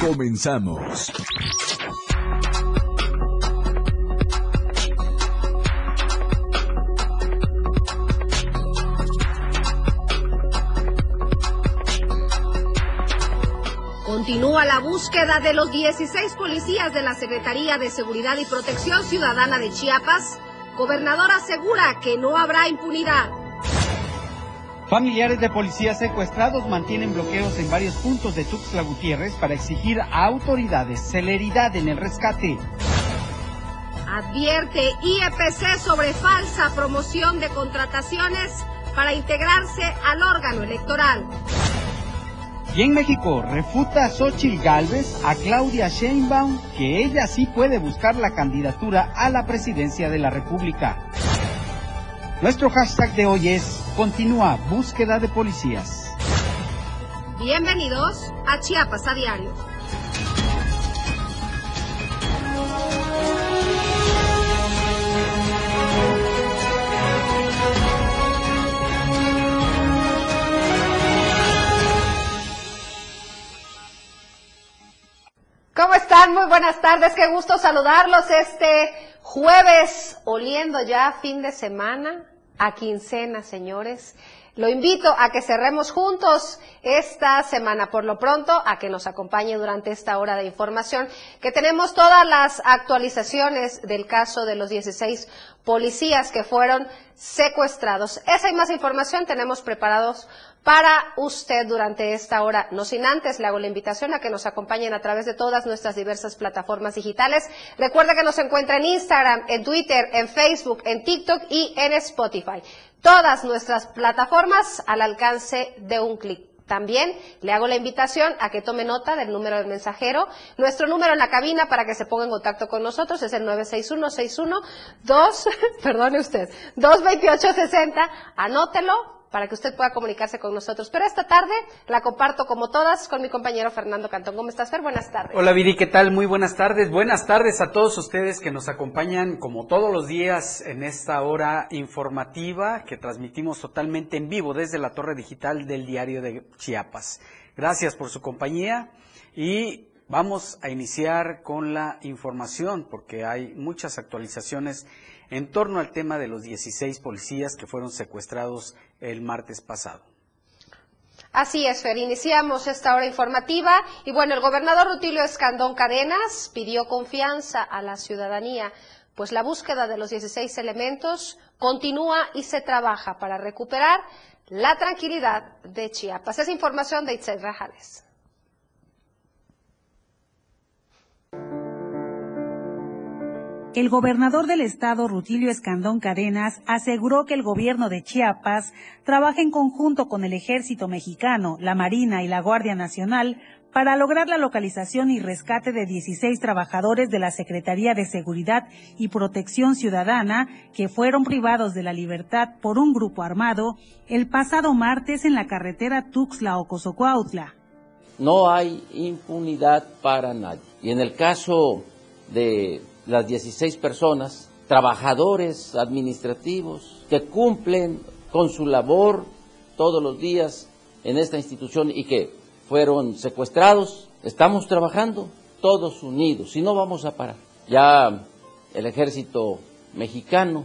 Comenzamos. Continúa la búsqueda de los 16 policías de la Secretaría de Seguridad y Protección Ciudadana de Chiapas. Gobernador asegura que no habrá impunidad. Familiares de policías secuestrados mantienen bloqueos en varios puntos de Tuxtla Gutiérrez para exigir a autoridades celeridad en el rescate. Advierte IEPC sobre falsa promoción de contrataciones para integrarse al órgano electoral. Y en México refuta Xochitl Gálvez a Claudia Sheinbaum que ella sí puede buscar la candidatura a la presidencia de la República. Nuestro hashtag de hoy es Continúa búsqueda de policías. Bienvenidos a Chiapas a diario. ¿Cómo están? Muy buenas tardes, qué gusto saludarlos este jueves, oliendo ya fin de semana, a quincena, señores. Lo invito a que cerremos juntos esta semana, por lo pronto, a que nos acompañe durante esta hora de información, que tenemos todas las actualizaciones del caso de los 16 policías que fueron secuestrados. Esa y más información tenemos preparados para usted durante esta hora. No sin antes, le hago la invitación a que nos acompañen a través de todas nuestras diversas plataformas digitales. Recuerde que nos encuentra en Instagram, en Twitter, en Facebook, en TikTok y en Spotify. Todas nuestras plataformas al alcance de un clic. También le hago la invitación a que tome nota del número del mensajero. Nuestro número en la cabina para que se ponga en contacto con nosotros es el 961-61-2, perdone usted, 228-60. Anótelo, para que usted pueda comunicarse con nosotros. Pero esta tarde la comparto como todas con mi compañero Fernando Cantón. ¿Cómo estás, Fer? Buenas tardes. Hola, Viri, ¿qué tal? Muy buenas tardes. Buenas tardes a todos ustedes que nos acompañan como todos los días en esta hora informativa que transmitimos totalmente en vivo desde la torre digital del diario de Chiapas. Gracias por su compañía y vamos a iniciar con la información porque hay muchas actualizaciones en torno al tema de los 16 policías que fueron secuestrados el martes pasado. Así es, Fer. Iniciamos esta hora informativa y bueno, el gobernador Rutilio Escandón Cadenas pidió confianza a la ciudadanía, pues la búsqueda de los 16 elementos continúa y se trabaja para recuperar la tranquilidad de Chiapas. Es información de Itzel Rajales. El gobernador del estado, Rutilio Escandón Cadenas, aseguró que el gobierno de Chiapas trabaja en conjunto con el ejército mexicano, la Marina y la Guardia Nacional para lograr la localización y rescate de 16 trabajadores de la Secretaría de Seguridad y Protección Ciudadana que fueron privados de la libertad por un grupo armado el pasado martes en la carretera Tuxtla-Ocosocuautla. No hay impunidad para nadie. Y en el caso de las 16 personas, trabajadores administrativos que cumplen con su labor todos los días en esta institución y que fueron secuestrados. Estamos trabajando todos unidos y no vamos a parar. Ya el ejército mexicano,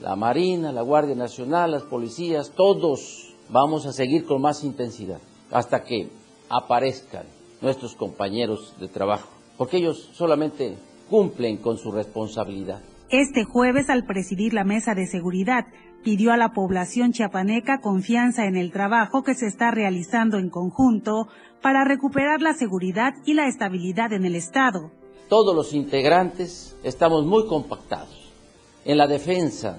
la Marina, la Guardia Nacional, las policías, todos vamos a seguir con más intensidad hasta que aparezcan nuestros compañeros de trabajo, porque ellos solamente cumplen con su responsabilidad. Este jueves, al presidir la mesa de seguridad, pidió a la población chiapaneca confianza en el trabajo que se está realizando en conjunto para recuperar la seguridad y la estabilidad en el Estado. Todos los integrantes estamos muy compactados en la defensa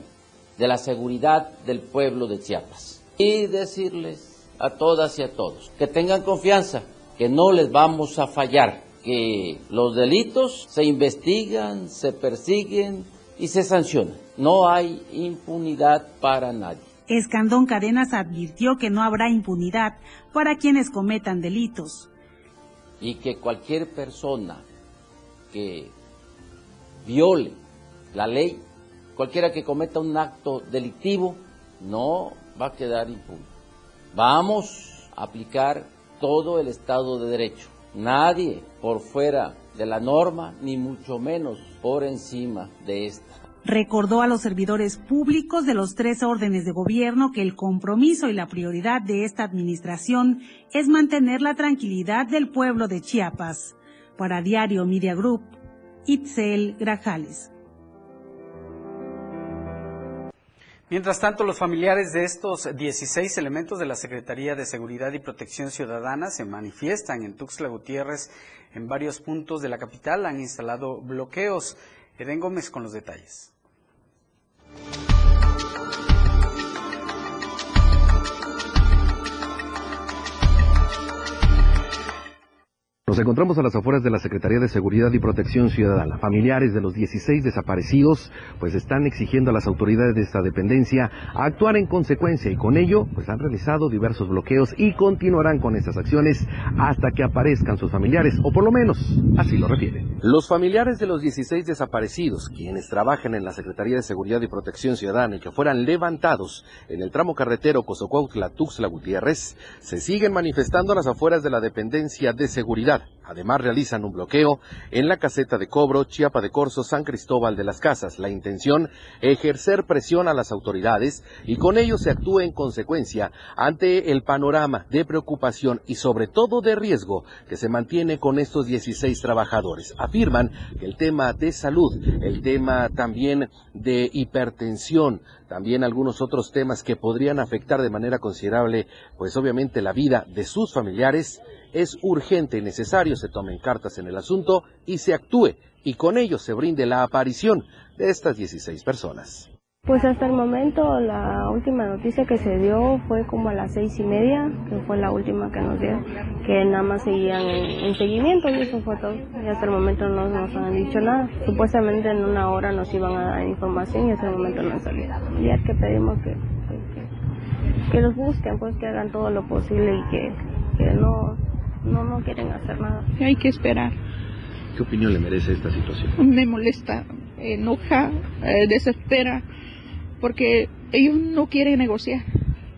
de la seguridad del pueblo de Chiapas. Y decirles a todas y a todos que tengan confianza, que no les vamos a fallar que los delitos se investigan, se persiguen y se sancionan. No hay impunidad para nadie. Escandón Cadenas advirtió que no habrá impunidad para quienes cometan delitos. Y que cualquier persona que viole la ley, cualquiera que cometa un acto delictivo, no va a quedar impune. Vamos a aplicar todo el Estado de Derecho nadie por fuera de la norma, ni mucho menos por encima de esta. Recordó a los servidores públicos de los tres órdenes de gobierno que el compromiso y la prioridad de esta administración es mantener la tranquilidad del pueblo de Chiapas. Para Diario Media Group, Itzel Grajales. Mientras tanto, los familiares de estos 16 elementos de la Secretaría de Seguridad y Protección Ciudadana se manifiestan en Tuxtla Gutiérrez en varios puntos de la capital. Han instalado bloqueos. Eden Gómez con los detalles. Nos encontramos a las afueras de la Secretaría de Seguridad y Protección Ciudadana. Familiares de los 16 desaparecidos pues están exigiendo a las autoridades de esta dependencia actuar en consecuencia y con ello pues han realizado diversos bloqueos y continuarán con estas acciones hasta que aparezcan sus familiares o por lo menos así lo refieren. Los familiares de los 16 desaparecidos, quienes trabajan en la Secretaría de Seguridad y Protección Ciudadana y que fueran levantados en el tramo carretero Cozocuautla-Tuxtla Gutiérrez, se siguen manifestando a las afueras de la dependencia de seguridad Además realizan un bloqueo en la caseta de cobro Chiapa de Corzo San Cristóbal de las Casas. La intención, ejercer presión a las autoridades y con ello se actúe en consecuencia ante el panorama de preocupación y sobre todo de riesgo que se mantiene con estos 16 trabajadores. Afirman que el tema de salud, el tema también de hipertensión, también algunos otros temas que podrían afectar de manera considerable, pues obviamente la vida de sus familiares, es urgente y necesario se tomen cartas en el asunto y se actúe, y con ello se brinde la aparición de estas 16 personas. Pues hasta el momento la última noticia que se dio fue como a las seis y media, que fue la última que nos dio, que nada más seguían en, seguimiento y eso fue todo. Y hasta el momento no nos han dicho nada. Supuestamente en una hora nos iban a dar información y hasta el momento no han salido. Ya que pedimos que, que, que los busquen, pues que hagan todo lo posible y que, que no, no, no quieren hacer nada. Hay que esperar. ¿Qué opinión le merece esta situación? Me molesta, enoja, eh, desespera, porque ellos no quieren negociar,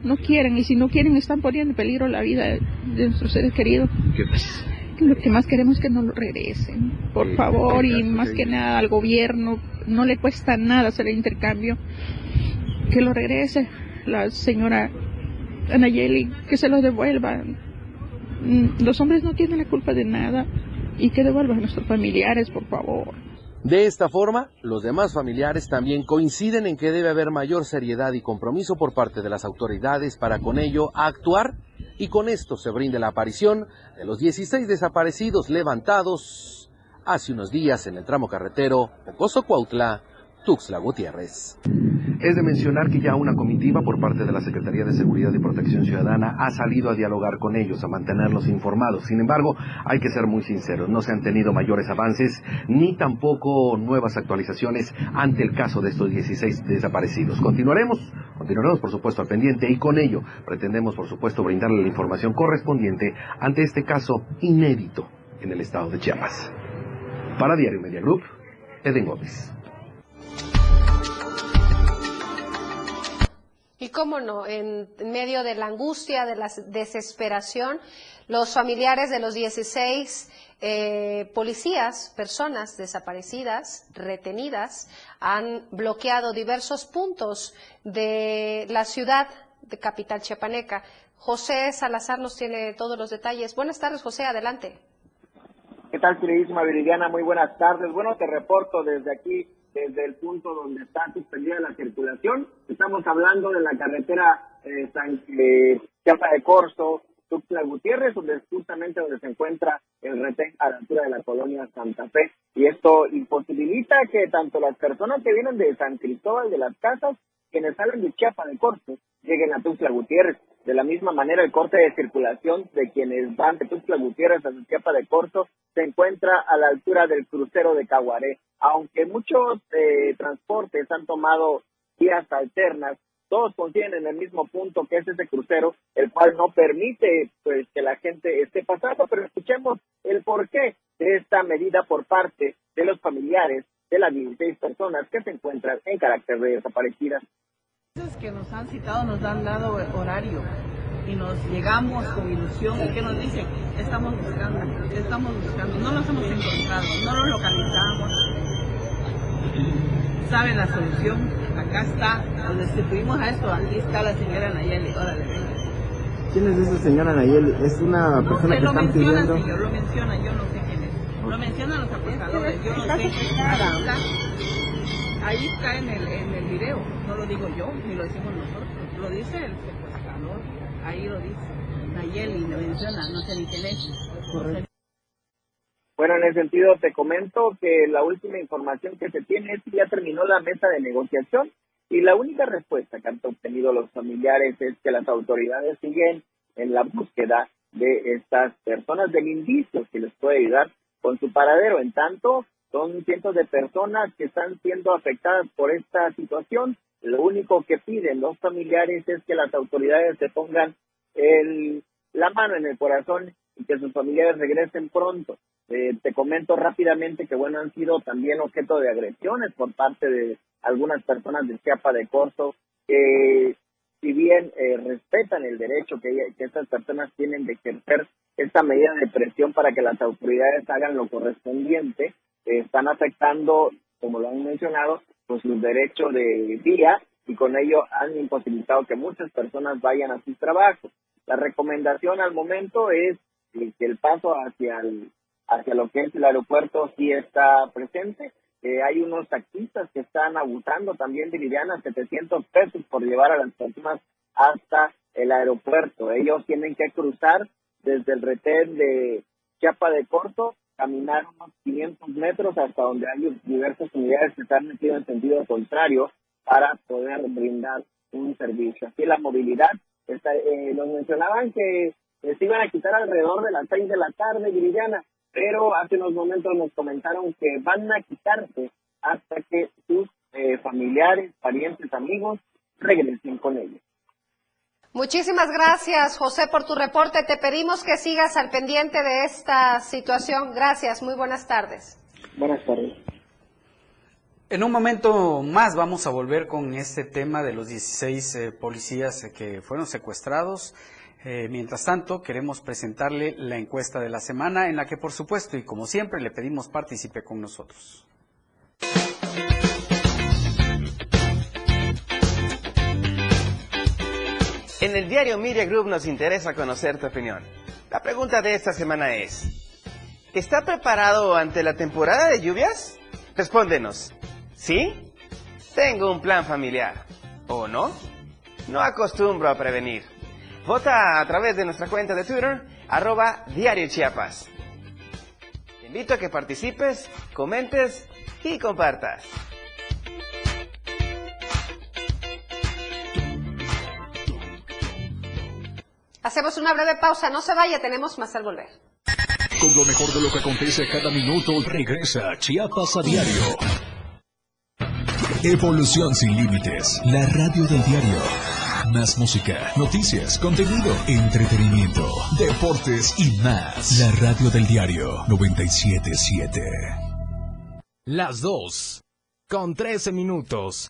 no quieren, y si no quieren están poniendo en peligro la vida de nuestros seres queridos. ¿Qué más? Lo que más queremos es que no lo regresen, por favor, y más que nada al gobierno, no le cuesta nada hacer el intercambio, que lo regrese la señora Anayeli, que se lo devuelva, los hombres no tienen la culpa de nada y que devuelvan a nuestros familiares, por favor. De esta forma, los demás familiares también coinciden en que debe haber mayor seriedad y compromiso por parte de las autoridades para con ello actuar y con esto se brinde la aparición de los 16 desaparecidos levantados hace unos días en el tramo carretero Ocoso Cuautla, Tuxtla Gutiérrez. Es de mencionar que ya una comitiva por parte de la Secretaría de Seguridad y Protección Ciudadana ha salido a dialogar con ellos, a mantenerlos informados. Sin embargo, hay que ser muy sinceros, no se han tenido mayores avances ni tampoco nuevas actualizaciones ante el caso de estos 16 desaparecidos. Continuaremos, continuaremos por supuesto al pendiente y con ello pretendemos por supuesto brindarle la información correspondiente ante este caso inédito en el estado de Chiapas. Para Diario Media Group, Eden Gómez. Y cómo no, en medio de la angustia, de la desesperación, los familiares de los 16 eh, policías, personas desaparecidas, retenidas, han bloqueado diversos puntos de la ciudad de capital chiapaneca. José Salazar nos tiene todos los detalles. Buenas tardes, José, adelante. ¿Qué tal, queridísima Viridiana? Muy buenas tardes. Bueno, te reporto desde aquí desde el punto donde está suspendida la circulación. Estamos hablando de la carretera eh, San eh, de Corso, Tuxtla Gutiérrez, donde es justamente donde se encuentra el retén a la altura de la colonia Santa Fe. Y esto imposibilita que tanto las personas que vienen de San Cristóbal de las Casas, quienes salen de Chiapa de Corzo, lleguen a Tuxtla Gutiérrez. De la misma manera, el corte de circulación de quienes van de Tuxtla Gutiérrez a Chiapa de Corzo se encuentra a la altura del crucero de Caguaré. Aunque muchos eh, transportes han tomado vías alternas, todos contienen en el mismo punto que es ese crucero, el cual no permite pues que la gente esté pasando, pero escuchemos el porqué de esta medida por parte de los familiares de las 16 personas que se encuentran en carácter de desaparecidas que nos han citado nos han dado horario y nos llegamos con ilusión. Y que nos dicen estamos buscando estamos buscando. No los hemos encontrado no los localizamos. Saben la solución acá está donde estuvimos a esto aquí está la señora Nayeli. Órale ¿quién es esa señora Nayeli? es una persona que lo están menciona, pidiendo. señor, lo menciona yo no sé quién es. Lo mencionan los apostadores yo no sé está ahí está en el, en el video. No lo digo yo ni lo decimos nosotros. Lo dice el secuestrador. Ahí lo dice. Nayeli lo menciona. No sé ni quién es. Bueno, en ese sentido te comento que la última información que se tiene es que ya terminó la mesa de negociación y la única respuesta que han obtenido los familiares es que las autoridades siguen en la búsqueda de estas personas, del indicio que les puede ayudar con su paradero. En tanto, son cientos de personas que están siendo afectadas por esta situación. Lo único que piden los familiares es que las autoridades se pongan el, la mano en el corazón y que sus familiares regresen pronto. Eh, te comento rápidamente que, bueno, han sido también objeto de agresiones por parte de algunas personas de Chiapa de Corzo, que si bien eh, respetan el derecho que, que estas personas tienen de ejercer esta medida de presión para que las autoridades hagan lo correspondiente, están afectando, como lo han mencionado, pues los derechos de vía y con ello han imposibilitado que muchas personas vayan a sus trabajos. La recomendación al momento es eh, que el paso hacia el hacia lo que es el aeropuerto sí está presente. Eh, hay unos taxistas que están abusando también de Liliana 700 pesos por llevar a las personas hasta el aeropuerto. Ellos tienen que cruzar desde el retén de Chiapa de Corto, caminar unos 500 metros hasta donde hay diversas unidades que están metidas en sentido contrario para poder brindar un servicio. Así la movilidad, está, eh, nos mencionaban que eh, se iban a quitar alrededor de las 6 de la tarde, Viridiana, pero hace unos momentos nos comentaron que van a quitarse hasta que sus eh, familiares, parientes, amigos regresen con ellos. Muchísimas gracias, José, por tu reporte. Te pedimos que sigas al pendiente de esta situación. Gracias, muy buenas tardes. Buenas tardes. En un momento más vamos a volver con este tema de los 16 eh, policías eh, que fueron secuestrados. Eh, mientras tanto, queremos presentarle la encuesta de la semana en la que, por supuesto, y como siempre, le pedimos participe con nosotros. En el diario Media Group nos interesa conocer tu opinión. La pregunta de esta semana es, ¿está preparado ante la temporada de lluvias? Respóndenos, ¿sí? Tengo un plan familiar. ¿O no? No acostumbro a prevenir. Vota a través de nuestra cuenta de Twitter, arroba Diario Chiapas. Te invito a que participes, comentes y compartas. Hacemos una breve pausa, no se vaya, tenemos más al volver. Con lo mejor de lo que acontece cada minuto, regresa Chiapas a diario. Evolución sin límites, la radio del diario. Más música, noticias, contenido, entretenimiento, deportes y más. La radio del diario 977. Las dos, con 13 minutos.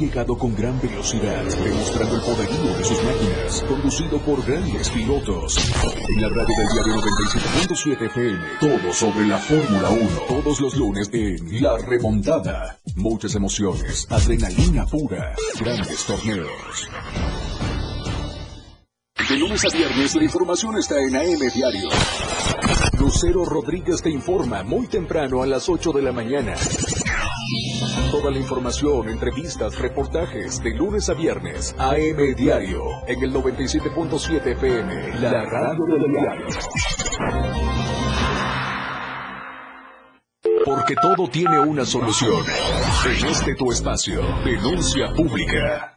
Llegado con gran velocidad, demostrando el poderío de sus máquinas, conducido por grandes pilotos. En la radio del diario 97.7 FM, todo sobre la Fórmula 1, todos los lunes en La Remontada. Muchas emociones, adrenalina pura, grandes torneos. De lunes a viernes la información está en AM Diario. Lucero Rodríguez te informa muy temprano a las 8 de la mañana. Toda la información, entrevistas, reportajes de lunes a viernes. AM Diario en el 97.7 FM. La radio del diario. Porque todo tiene una solución. En este tu espacio, denuncia pública.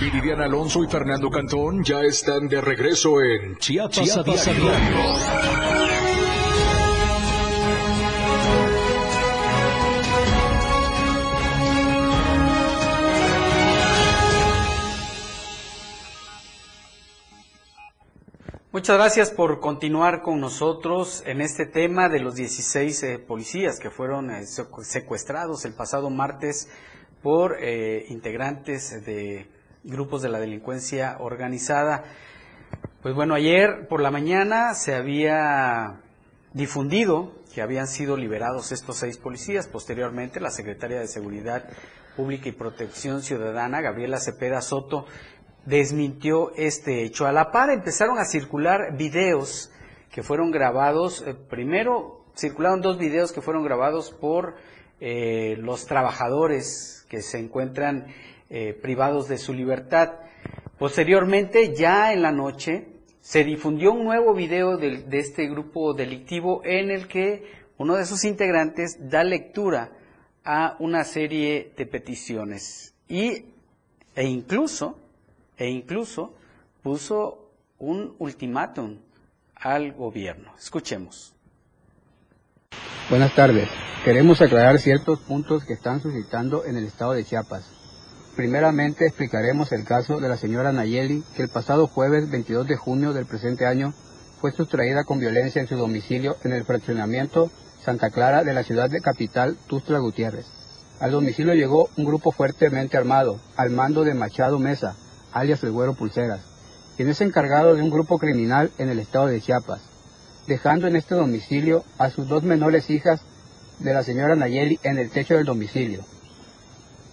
Viridiana Alonso y Fernando Cantón ya están de regreso en Chiapas, Chiapas a a diario. Muchas gracias por continuar con nosotros en este tema de los 16 eh, policías que fueron eh, secu- secuestrados el pasado martes por eh, integrantes de grupos de la delincuencia organizada. Pues bueno, ayer por la mañana se había difundido que habían sido liberados estos seis policías. Posteriormente, la secretaria de Seguridad Pública y Protección Ciudadana, Gabriela Cepeda Soto, desmintió este hecho. A la par empezaron a circular videos que fueron grabados, eh, primero circularon dos videos que fueron grabados por eh, los trabajadores que se encuentran eh, privados de su libertad. Posteriormente, ya en la noche, se difundió un nuevo video del- de, este grupo delictivo en el que uno de sus integrantes da lectura a una serie de peticiones y, e incluso, e incluso puso un ultimátum al gobierno. Escuchemos. Buenas tardes. Queremos aclarar ciertos puntos que están suscitando en el estado de Chiapas. Primeramente explicaremos el caso de la señora Nayeli, que el pasado jueves 22 de junio del presente año fue sustraída con violencia en su domicilio en el fraccionamiento Santa Clara de la ciudad de capital Tustla Gutiérrez. Al domicilio llegó un grupo fuertemente armado, al mando de Machado Mesa, alias el Güero Pulseras, quien es encargado de un grupo criminal en el estado de Chiapas dejando en este domicilio a sus dos menores hijas de la señora Nayeli en el techo del domicilio.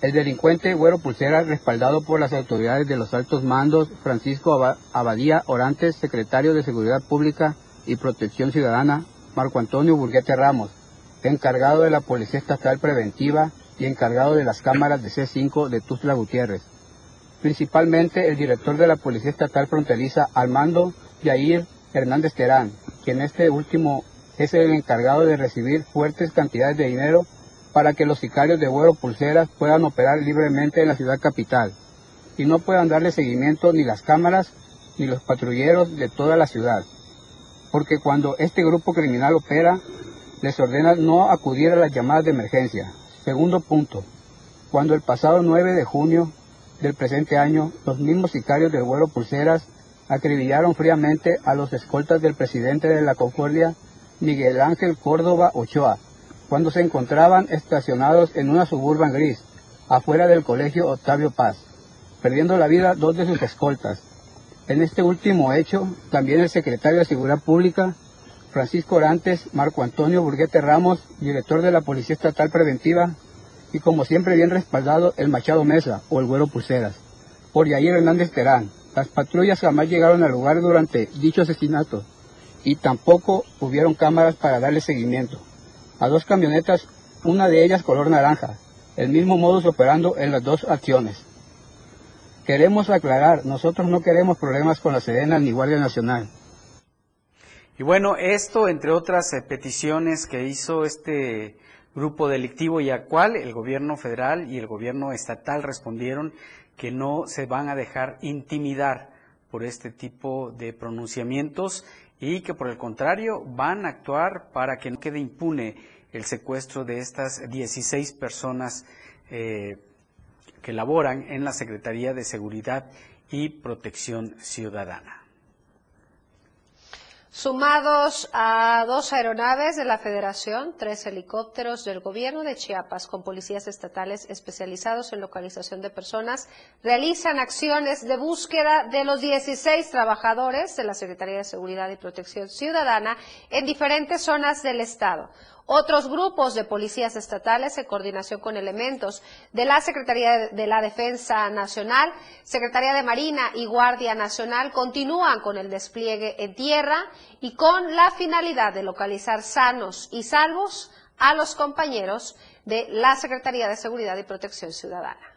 El delincuente Güero Pulsera, respaldado por las autoridades de los altos mandos, Francisco Aba- Abadía Orantes, secretario de Seguridad Pública y Protección Ciudadana, Marco Antonio Burguete Ramos, encargado de la Policía Estatal Preventiva y encargado de las cámaras de C5 de Tuzla Gutiérrez. Principalmente el director de la Policía Estatal Fronteriza, Armando Yair Hernández Terán, quien este último es el encargado de recibir fuertes cantidades de dinero para que los sicarios de Güero Pulseras puedan operar libremente en la ciudad capital y no puedan darle seguimiento ni las cámaras ni los patrulleros de toda la ciudad. Porque cuando este grupo criminal opera, les ordena no acudir a las llamadas de emergencia. Segundo punto, cuando el pasado 9 de junio del presente año, los mismos sicarios del Güero Pulseras acribillaron fríamente a los escoltas del presidente de la Concordia, Miguel Ángel Córdoba Ochoa, cuando se encontraban estacionados en una suburban gris, afuera del colegio Octavio Paz, perdiendo la vida dos de sus escoltas. En este último hecho, también el secretario de Seguridad Pública, Francisco Orantes, Marco Antonio Burguete Ramos, director de la Policía Estatal Preventiva, y como siempre bien respaldado, el Machado Mesa o el Güero Pulseras, por Yair Hernández Terán. Las patrullas jamás llegaron al lugar durante dicho asesinato y tampoco hubieron cámaras para darle seguimiento. A dos camionetas, una de ellas color naranja, el mismo modus operando en las dos acciones. Queremos aclarar, nosotros no queremos problemas con la Sedena ni Guardia Nacional. Y bueno, esto, entre otras eh, peticiones que hizo este grupo delictivo y a cual el gobierno federal y el gobierno estatal respondieron que no se van a dejar intimidar por este tipo de pronunciamientos y que por el contrario van a actuar para que no quede impune el secuestro de estas 16 personas eh, que laboran en la Secretaría de Seguridad y Protección Ciudadana. Sumados a dos aeronaves de la Federación, tres helicópteros del gobierno de Chiapas con policías estatales especializados en localización de personas, realizan acciones de búsqueda de los 16 trabajadores de la Secretaría de Seguridad y Protección Ciudadana en diferentes zonas del Estado. Otros grupos de policías estatales, en coordinación con elementos de la Secretaría de la Defensa Nacional, Secretaría de Marina y Guardia Nacional, continúan con el despliegue en tierra y con la finalidad de localizar sanos y salvos a los compañeros de la Secretaría de Seguridad y Protección Ciudadana.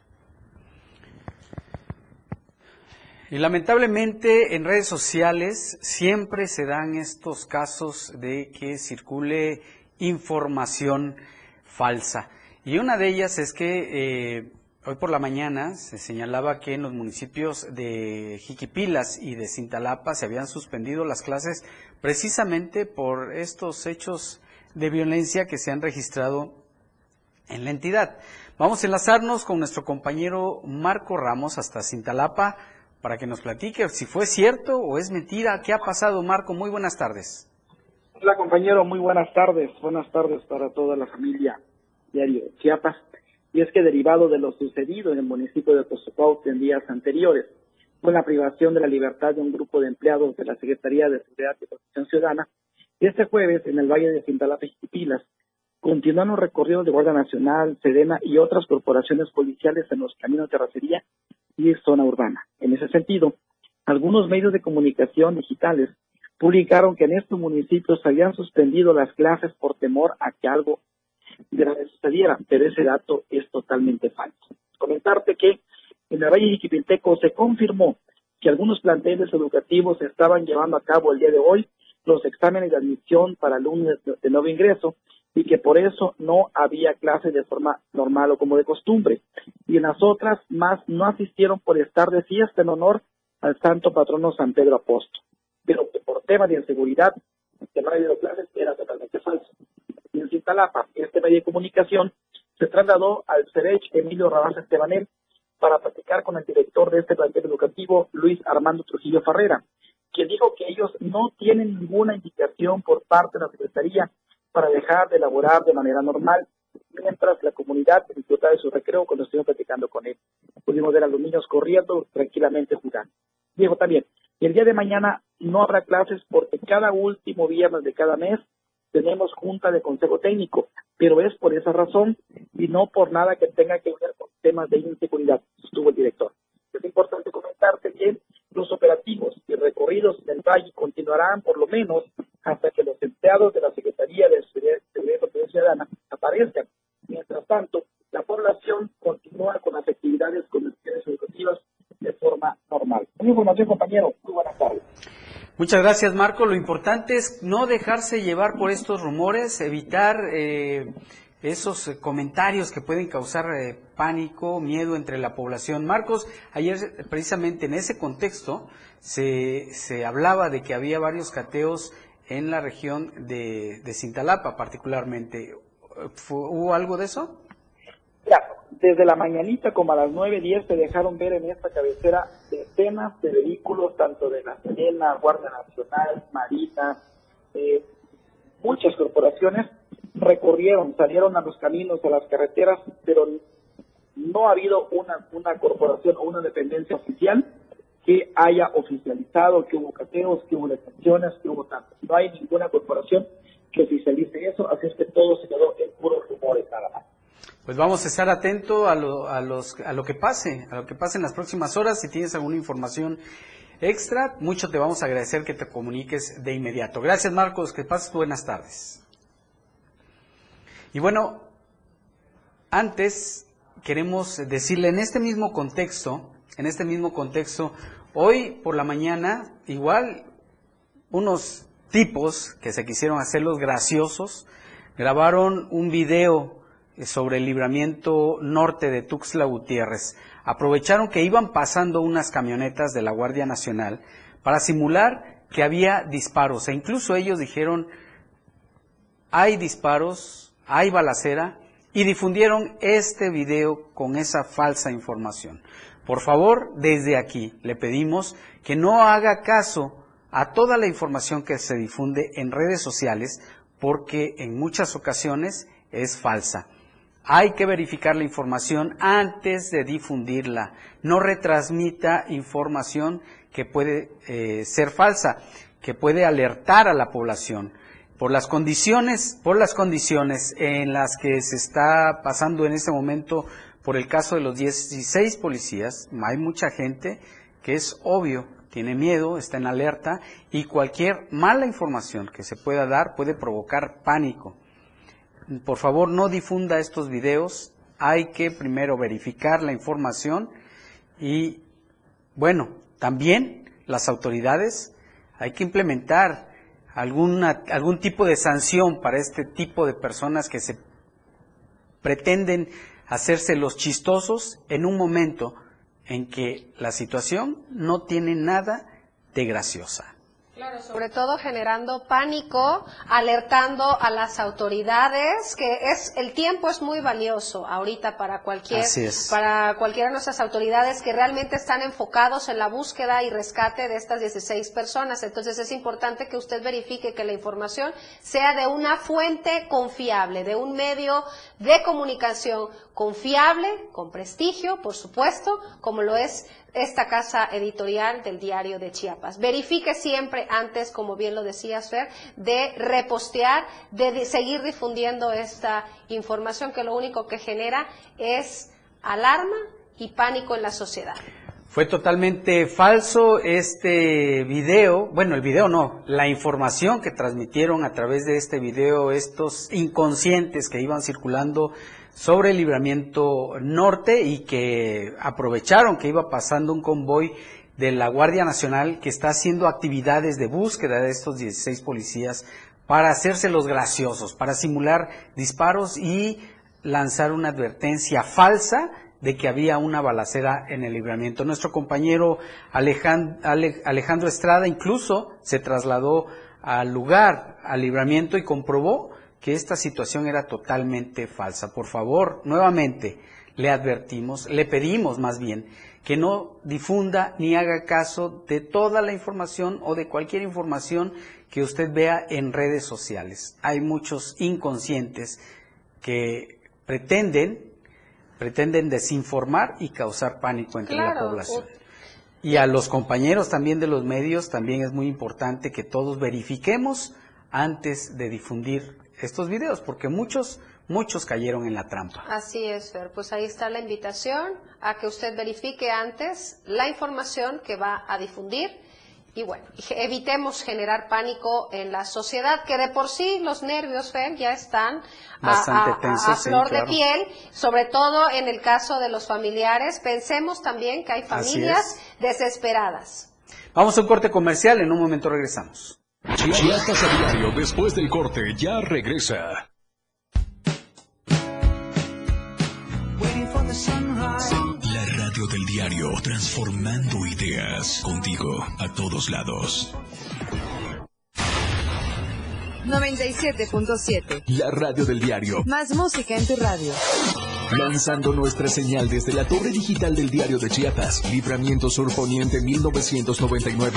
Y lamentablemente en redes sociales siempre se dan estos casos de que circule información falsa. Y una de ellas es que eh, hoy por la mañana se señalaba que en los municipios de Jiquipilas y de Cintalapa se habían suspendido las clases precisamente por estos hechos de violencia que se han registrado en la entidad. Vamos a enlazarnos con nuestro compañero Marco Ramos hasta Cintalapa para que nos platique si fue cierto o es mentira. ¿Qué ha pasado, Marco? Muy buenas tardes. Hola compañero, muy buenas tardes. Buenas tardes para toda la familia Diario Chiapas. Y es que derivado de lo sucedido en el municipio de Pozocuaute en días anteriores, con la privación de la libertad de un grupo de empleados de la Secretaría de Seguridad y Protección Ciudadana, este jueves en el Valle de Cintalapa y Pilas continúan los recorridos de Guardia Nacional, Sedena y otras corporaciones policiales en los caminos de terracería y zona urbana. En ese sentido, algunos medios de comunicación digitales publicaron que en estos municipios habían suspendido las clases por temor a que algo grave sucediera, pero ese dato es totalmente falso. Comentarte que en el Valle de Iquipinteco se confirmó que algunos planteles educativos estaban llevando a cabo el día de hoy los exámenes de admisión para alumnos de nuevo ingreso y que por eso no había clases de forma normal o como de costumbre. Y en las otras más no asistieron por estar de fiesta en honor al santo patrono San Pedro Apóstol pero que por temas de inseguridad que no ha habido clases era totalmente falso. Y en Cintalapa, este medio de comunicación se trasladó al CERECH Emilio Rabás Estebanel para platicar con el director de este plantel educativo, Luis Armando Trujillo Farrera, quien dijo que ellos no tienen ninguna indicación por parte de la Secretaría para dejar de elaborar de manera normal, mientras la comunidad disfruta de su recreo cuando estuvimos platicando con él. Pudimos ver a los niños corriendo tranquilamente jugando. Dijo también, y el día de mañana no habrá clases porque cada último viernes de cada mes tenemos junta de consejo técnico, pero es por esa razón y no por nada que tenga que ver con temas de inseguridad, estuvo el director. Es importante comentarte que los operativos y recorridos del valle continuarán por lo menos hasta que los empleados de la Secretaría de Seguridad y Ciudadana aparezcan. Mientras tanto, la población continúa con las actividades comerciales educativas de forma normal. Una información, compañero. Muy buenas tardes. Muchas gracias, Marco. Lo importante es no dejarse llevar por estos rumores, evitar eh, esos eh, comentarios que pueden causar eh, pánico, miedo entre la población. Marcos, ayer precisamente en ese contexto se, se hablaba de que había varios cateos en la región de, de Cintalapa particularmente. ¿Hubo algo de eso? Desde la mañanita como a las 9, 10 se dejaron ver en esta cabecera decenas de vehículos, tanto de la Serena, Guardia Nacional, Marina, eh, muchas corporaciones recorrieron, salieron a los caminos, a las carreteras, pero no ha habido una, una corporación o una dependencia oficial que haya oficializado que hubo cateos, que hubo detenciones, que hubo tantos. No hay ninguna corporación que oficialice eso, así es que todo se quedó en puros rumores nada más pues vamos a estar atentos a lo, a, los, a lo que pase, a lo que pase en las próximas horas. Si tienes alguna información extra, mucho te vamos a agradecer que te comuniques de inmediato. Gracias Marcos, que pases buenas tardes. Y bueno, antes queremos decirle en este mismo contexto, en este mismo contexto, hoy por la mañana, igual unos tipos que se quisieron hacer los graciosos, grabaron un video sobre el libramiento norte de Tuxtla Gutiérrez. Aprovecharon que iban pasando unas camionetas de la Guardia Nacional para simular que había disparos e incluso ellos dijeron hay disparos, hay balacera y difundieron este video con esa falsa información. Por favor, desde aquí le pedimos que no haga caso a toda la información que se difunde en redes sociales porque en muchas ocasiones es falsa. Hay que verificar la información antes de difundirla. No retransmita información que puede eh, ser falsa, que puede alertar a la población. Por las condiciones, por las condiciones en las que se está pasando en este momento por el caso de los 16 policías, hay mucha gente que es obvio, tiene miedo, está en alerta y cualquier mala información que se pueda dar puede provocar pánico. Por favor, no difunda estos videos, hay que primero verificar la información y, bueno, también las autoridades hay que implementar algún tipo de sanción para este tipo de personas que se pretenden hacerse los chistosos en un momento en que la situación no tiene nada de graciosa. Claro, sobre todo generando pánico, alertando a las autoridades que es el tiempo es muy valioso ahorita para cualquier para cualquiera de nuestras autoridades que realmente están enfocados en la búsqueda y rescate de estas 16 personas. Entonces es importante que usted verifique que la información sea de una fuente confiable, de un medio de comunicación confiable, con prestigio, por supuesto, como lo es esta casa editorial del diario de Chiapas. Verifique siempre antes, como bien lo decía Fer, de repostear, de seguir difundiendo esta información que lo único que genera es alarma y pánico en la sociedad. Fue totalmente falso este video, bueno, el video no, la información que transmitieron a través de este video estos inconscientes que iban circulando sobre el libramiento norte y que aprovecharon que iba pasando un convoy de la Guardia Nacional que está haciendo actividades de búsqueda de estos 16 policías para hacerse los graciosos, para simular disparos y lanzar una advertencia falsa de que había una balacera en el libramiento. Nuestro compañero Alejandro Estrada incluso se trasladó al lugar, al libramiento, y comprobó que esta situación era totalmente falsa. Por favor, nuevamente le advertimos, le pedimos más bien que no difunda ni haga caso de toda la información o de cualquier información que usted vea en redes sociales. Hay muchos inconscientes que pretenden pretenden desinformar y causar pánico entre la población. Y a los compañeros también de los medios también es muy importante que todos verifiquemos antes de difundir estos videos, porque muchos, muchos cayeron en la trampa. Así es, Fer. Pues ahí está la invitación a que usted verifique antes la información que va a difundir. Y bueno, evitemos generar pánico en la sociedad, que de por sí los nervios, Fer, ya están a, flor de piel, sobre todo en el caso de los familiares. Pensemos también que hay familias desesperadas. Vamos a un corte comercial, en un momento regresamos. Chiapas a diario, después del corte, ya regresa. La radio del diario, transformando ideas, contigo a todos lados. 97.7. La radio del diario. Más música en tu radio. Lanzando nuestra señal desde la torre digital del diario de Chiapas, Libramiento Sur Poniente 1999.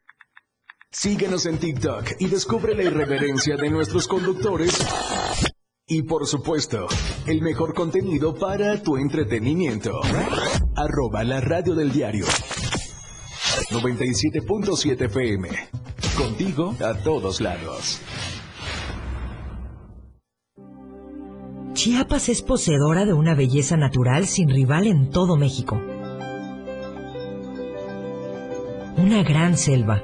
Síguenos en TikTok y descubre la irreverencia de nuestros conductores. Y por supuesto, el mejor contenido para tu entretenimiento. Arroba la radio del diario. 97.7 FM. Contigo a todos lados. Chiapas es poseedora de una belleza natural sin rival en todo México. Una gran selva,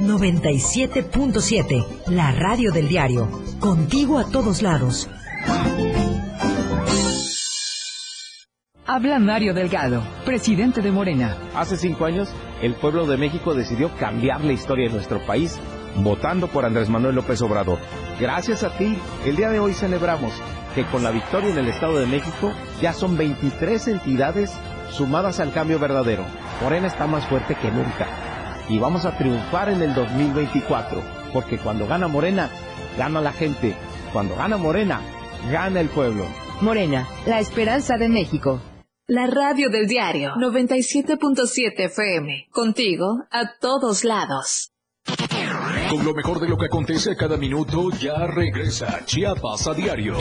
97.7, la radio del diario. Contigo a todos lados. Habla Mario Delgado, presidente de Morena. Hace cinco años, el pueblo de México decidió cambiar la historia de nuestro país votando por Andrés Manuel López Obrador. Gracias a ti, el día de hoy celebramos que con la victoria en el Estado de México ya son 23 entidades sumadas al cambio verdadero. Morena está más fuerte que nunca. Y vamos a triunfar en el 2024, porque cuando gana Morena, gana la gente. Cuando gana Morena, gana el pueblo. Morena, la esperanza de México. La radio del diario 97.7 FM. Contigo a todos lados. Con lo mejor de lo que acontece cada minuto, ya regresa Chiapas a diario.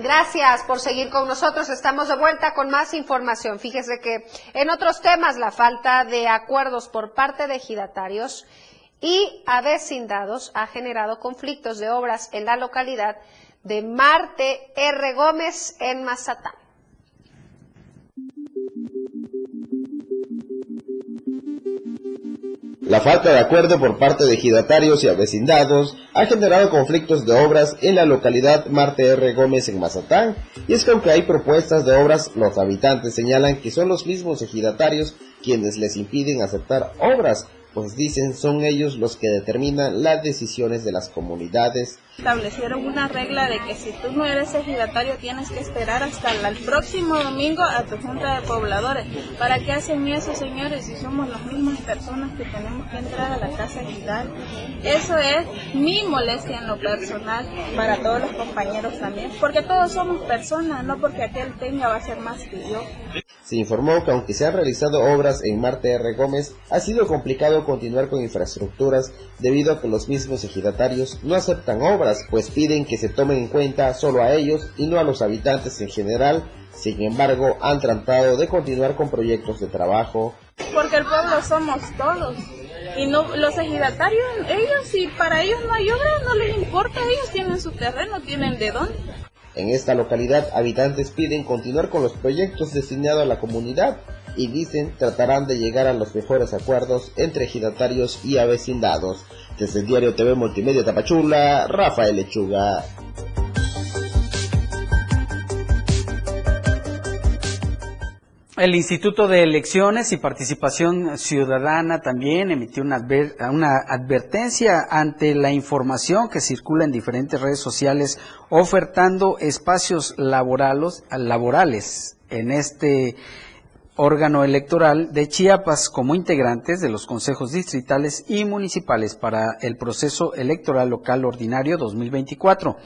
Gracias por seguir con nosotros. Estamos de vuelta con más información. Fíjese que en otros temas la falta de acuerdos por parte de ejidatarios y avecindados ha generado conflictos de obras en la localidad de Marte R. Gómez en Mazatán. La falta de acuerdo por parte de ejidatarios y avecindados ha generado conflictos de obras en la localidad Marte R. Gómez en Mazatán, y es que aunque hay propuestas de obras, los habitantes señalan que son los mismos ejidatarios quienes les impiden aceptar obras, pues dicen son ellos los que determinan las decisiones de las comunidades establecieron una regla de que si tú no eres ejidatario tienes que esperar hasta el próximo domingo a tu junta de pobladores. ¿Para qué hacen eso, señores, si somos las mismas personas que tenemos que entrar a la casa ejidal? Eso es mi molestia en lo personal para todos los compañeros también, porque todos somos personas, no porque aquel tenga va a ser más que yo. Se informó que aunque se han realizado obras en Marte R. Gómez, ha sido complicado continuar con infraestructuras debido a que los mismos ejidatarios no aceptan obras, pues piden que se tomen en cuenta solo a ellos y no a los habitantes en general. Sin embargo, han tratado de continuar con proyectos de trabajo. Porque el pueblo somos todos. Y no, los ejidatarios, ellos, si para ellos no hay obra, no les importa, ellos tienen su terreno, tienen de dónde. En esta localidad, habitantes piden continuar con los proyectos destinados a la comunidad y dicen tratarán de llegar a los mejores acuerdos entre ejidatarios y avecindados. Desde el diario TV Multimedia Tapachula, Rafael Lechuga. El Instituto de Elecciones y Participación Ciudadana también emitió una, una, advertencia ante la información que circula en diferentes redes sociales ofertando espacios laborales en este órgano electoral de Chiapas como integrantes de los consejos distritales y municipales para el proceso electoral local ordinario 2024.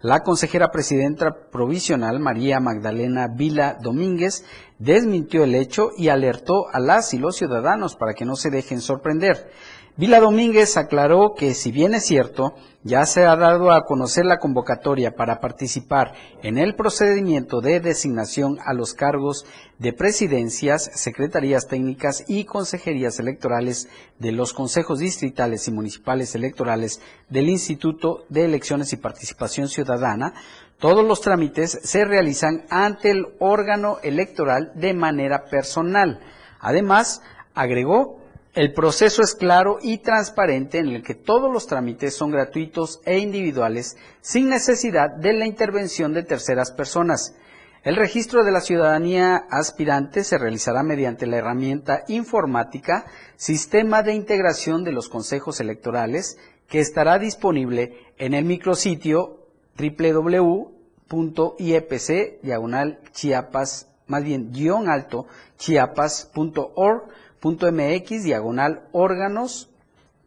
La consejera presidenta provisional María Magdalena Vila Domínguez desmintió el hecho y alertó a las y los ciudadanos para que no se dejen sorprender. Vila Domínguez aclaró que si bien es cierto, ya se ha dado a conocer la convocatoria para participar en el procedimiento de designación a los cargos de presidencias, secretarías técnicas y consejerías electorales de los consejos distritales y municipales electorales del Instituto de Elecciones y Participación Ciudadana, todos los trámites se realizan ante el órgano electoral de manera personal. Además, agregó el proceso es claro y transparente en el que todos los trámites son gratuitos e individuales sin necesidad de la intervención de terceras personas. El registro de la ciudadanía aspirante se realizará mediante la herramienta informática Sistema de Integración de los Consejos Electorales que estará disponible en el micrositio www.iepc diagonal chiapas más bien guion alto chiapas.org.mx diagonal órganos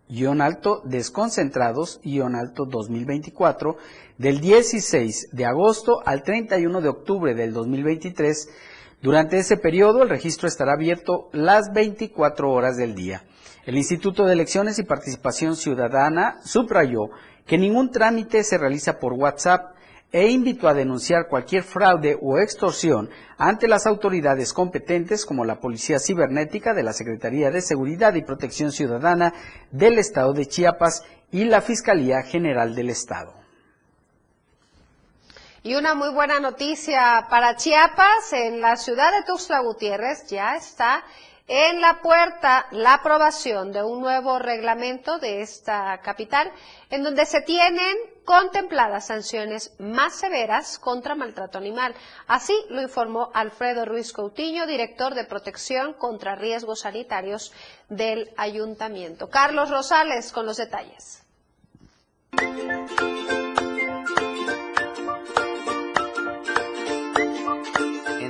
guion alto desconcentrados guion alto 2024 del 16 de agosto al 31 de octubre del 2023. Durante ese periodo el registro estará abierto las 24 horas del día. El Instituto de Elecciones y Participación Ciudadana subrayó que ningún trámite se realiza por WhatsApp e invitó a denunciar cualquier fraude o extorsión ante las autoridades competentes como la Policía Cibernética de la Secretaría de Seguridad y Protección Ciudadana del Estado de Chiapas y la Fiscalía General del Estado. Y una muy buena noticia para Chiapas, en la ciudad de Tuxtla Gutiérrez ya está en la puerta la aprobación de un nuevo reglamento de esta capital, en donde se tienen contempladas sanciones más severas contra maltrato animal. Así lo informó Alfredo Ruiz Coutinho, director de protección contra riesgos sanitarios del ayuntamiento. Carlos Rosales con los detalles.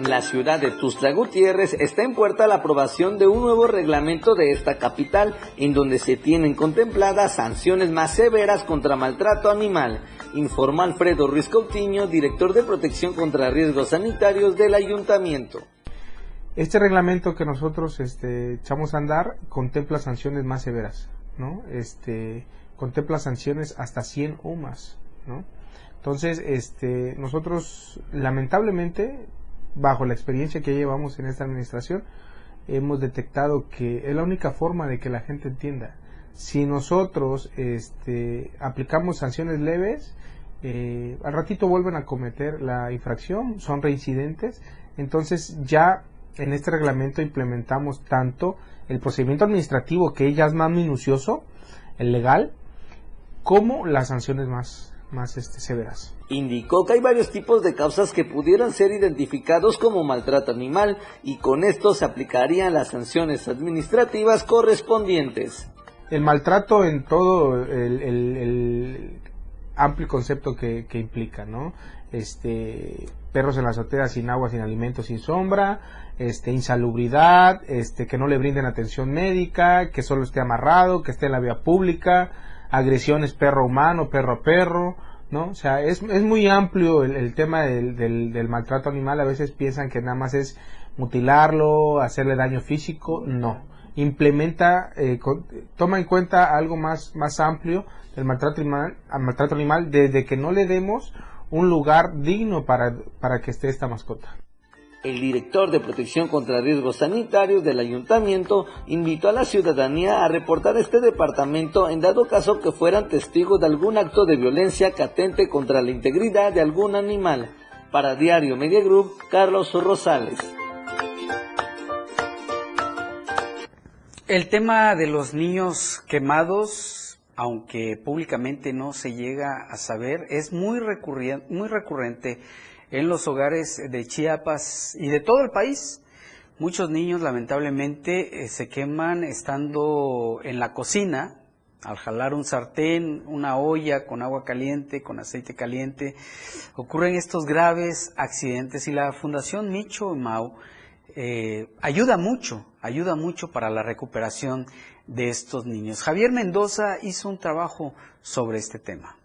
La ciudad de Tuxtla Gutiérrez está en puerta la aprobación de un nuevo reglamento de esta capital, en donde se tienen contempladas sanciones más severas contra maltrato animal, informa Alfredo Ruiz Coutinho, director de protección contra riesgos sanitarios del ayuntamiento. Este reglamento que nosotros este, echamos a andar contempla sanciones más severas, ¿no? Este, contempla sanciones hasta 100 o más, ¿no? Entonces, este, nosotros lamentablemente bajo la experiencia que llevamos en esta administración, hemos detectado que es la única forma de que la gente entienda. Si nosotros este, aplicamos sanciones leves, eh, al ratito vuelven a cometer la infracción, son reincidentes, entonces ya en este reglamento implementamos tanto el procedimiento administrativo que ya es más minucioso, el legal, como las sanciones más, más este, severas. Indicó que hay varios tipos de causas que pudieran ser identificados como maltrato animal y con esto se aplicarían las sanciones administrativas correspondientes. El maltrato en todo el, el, amplio concepto que, que, implica, ¿no? Este, perros en la azotea sin agua, sin alimento, sin sombra, este, insalubridad, este, que no le brinden atención médica, que solo esté amarrado, que esté en la vía pública, agresiones perro humano, perro a perro, ¿no? O sea, es, es muy amplio el, tema del, del, maltrato animal. A veces piensan que nada más es mutilarlo, hacerle daño físico. No. Implementa, eh, toma en cuenta algo más, más amplio del maltrato animal, al maltrato animal desde que no le demos un lugar digno para, para que esté esta mascota. El director de protección contra riesgos sanitarios del ayuntamiento invitó a la ciudadanía a reportar este departamento en dado caso que fueran testigos de algún acto de violencia catente contra la integridad de algún animal. Para Diario Media Group, Carlos Rosales. El tema de los niños quemados, aunque públicamente no se llega a saber, es muy muy recurrente en los hogares de Chiapas y de todo el país. Muchos niños lamentablemente eh, se queman estando en la cocina, al jalar un sartén, una olla con agua caliente, con aceite caliente, ocurren estos graves accidentes y la Fundación Micho Mau eh, ayuda mucho, ayuda mucho para la recuperación de estos niños. Javier Mendoza hizo un trabajo sobre este tema.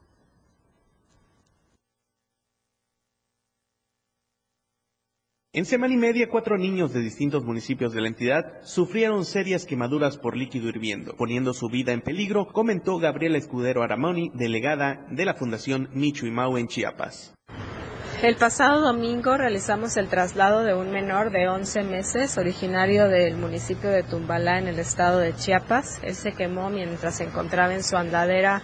En semana y media, cuatro niños de distintos municipios de la entidad sufrieron serias quemaduras por líquido hirviendo, poniendo su vida en peligro, comentó Gabriela Escudero Aramoni, delegada de la Fundación Michu y Mau en Chiapas. El pasado domingo realizamos el traslado de un menor de 11 meses, originario del municipio de Tumbalá en el estado de Chiapas. Él se quemó mientras se encontraba en su andadera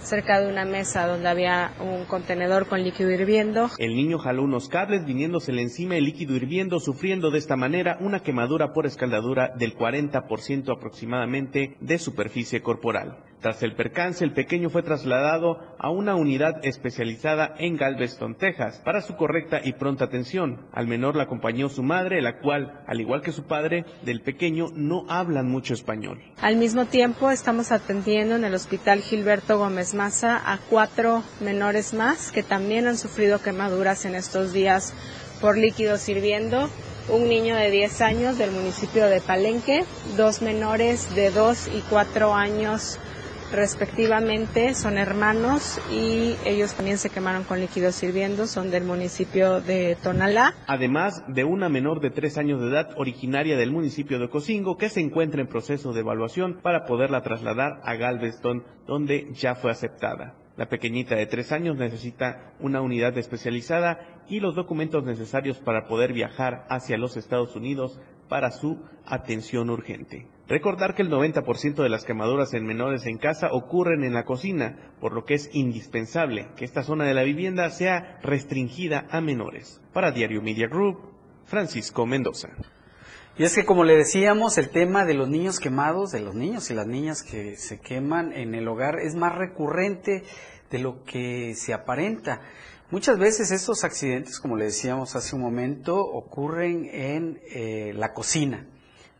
cerca de una mesa donde había un contenedor con líquido hirviendo. El niño jaló unos cables viniéndosele encima el líquido hirviendo, sufriendo de esta manera una quemadura por escaldadura del 40% aproximadamente de superficie corporal. Tras el percance, el pequeño fue trasladado a una unidad especializada en Galveston, Texas, para su correcta y pronta atención. Al menor la acompañó su madre, la cual, al igual que su padre, del pequeño no hablan mucho español. Al mismo tiempo, estamos atendiendo en el Hospital Gilberto Gómez Maza a cuatro menores más que también han sufrido quemaduras en estos días por líquidos hirviendo un niño de 10 años del municipio de Palenque, dos menores de 2 y 4 años respectivamente, son hermanos y ellos también se quemaron con líquidos hirviendo, son del municipio de Tonalá. Además de una menor de 3 años de edad originaria del municipio de Cocingo que se encuentra en proceso de evaluación para poderla trasladar a Galveston, donde ya fue aceptada. La pequeñita de tres años necesita una unidad especializada y los documentos necesarios para poder viajar hacia los Estados Unidos para su atención urgente. Recordar que el 90% de las quemaduras en menores en casa ocurren en la cocina, por lo que es indispensable que esta zona de la vivienda sea restringida a menores. Para Diario Media Group, Francisco Mendoza. Y es que como le decíamos, el tema de los niños quemados, de los niños y las niñas que se queman en el hogar es más recurrente de lo que se aparenta. Muchas veces estos accidentes, como le decíamos hace un momento, ocurren en eh, la cocina.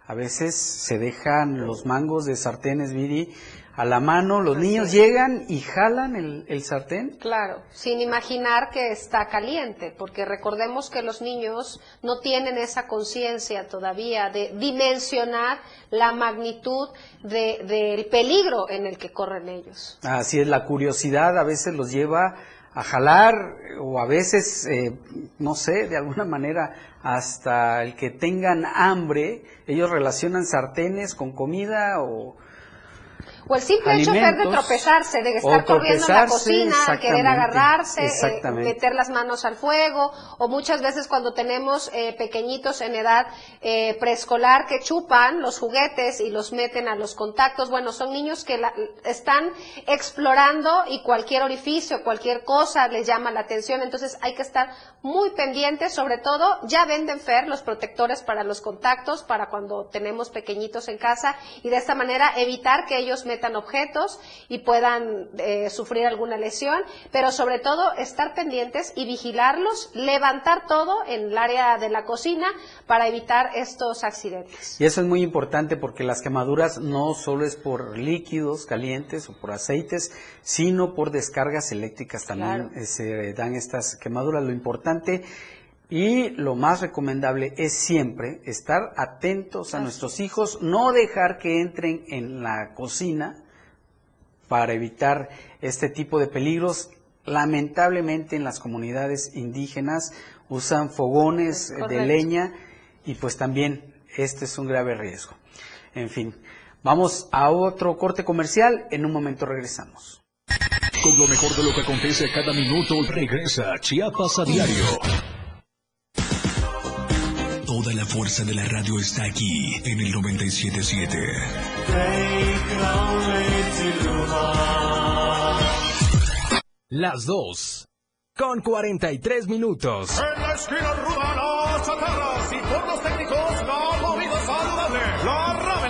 A veces se dejan los mangos de sartenes, Viri, a la mano, los niños llegan y jalan el, sartén. Claro, sin imaginar que está caliente, porque recordemos que los niños no tienen esa conciencia todavía de dimensionar la magnitud del peligro en el que corren ellos. Así es, la curiosidad a veces los lleva a jalar o a veces, eh, no sé, de alguna manera hasta el que tengan hambre, ellos relacionan sartenes con comida o o el simple hecho de tropezarse, de estar corriendo en la cocina, querer agarrarse, eh, meter las manos al fuego, o muchas veces cuando tenemos eh, pequeñitos en edad eh, preescolar que chupan los juguetes y los meten a los contactos, bueno, son niños que están explorando y cualquier orificio, cualquier cosa les llama la atención, entonces hay que estar muy pendientes, sobre todo ya venden Fer los protectores para los contactos, para cuando tenemos pequeñitos en casa, y de esta manera evitar que ellos metan objetos y puedan eh, sufrir alguna lesión, pero sobre todo estar pendientes y vigilarlos, levantar todo en el área de la cocina para evitar estos accidentes. Y eso es muy importante porque las quemaduras no solo es por líquidos calientes o por aceites, sino por descargas eléctricas también eh, se dan estas quemaduras. Lo importante y lo más recomendable es siempre estar atentos a nuestros hijos, no dejar que entren en la cocina para evitar este tipo de peligros. Lamentablemente en las comunidades indígenas usan fogones de leña y pues también este es un grave riesgo. En fin, vamos a otro corte comercial, en un momento regresamos. Con lo mejor de lo que acontece cada minuto, regresa Chiapas a diario. La fuerza de la radio está aquí en el 977. Las dos. Con 43 minutos. En la esquina ruda,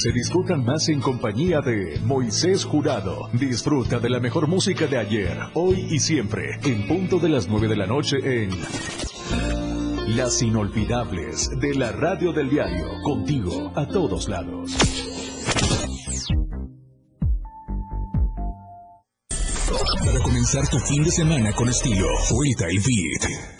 se disfrutan más en compañía de Moisés Jurado. Disfruta de la mejor música de ayer, hoy y siempre, en punto de las 9 de la noche en Las Inolvidables de la Radio del Diario, contigo a todos lados. Para comenzar tu fin de semana con estilo, Suelta el Beat.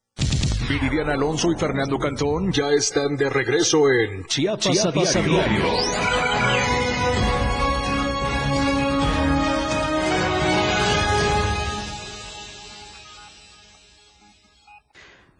Viridiana Alonso y Fernando Cantón ya están de regreso en Chiapas, Chiapas a a diario. diario.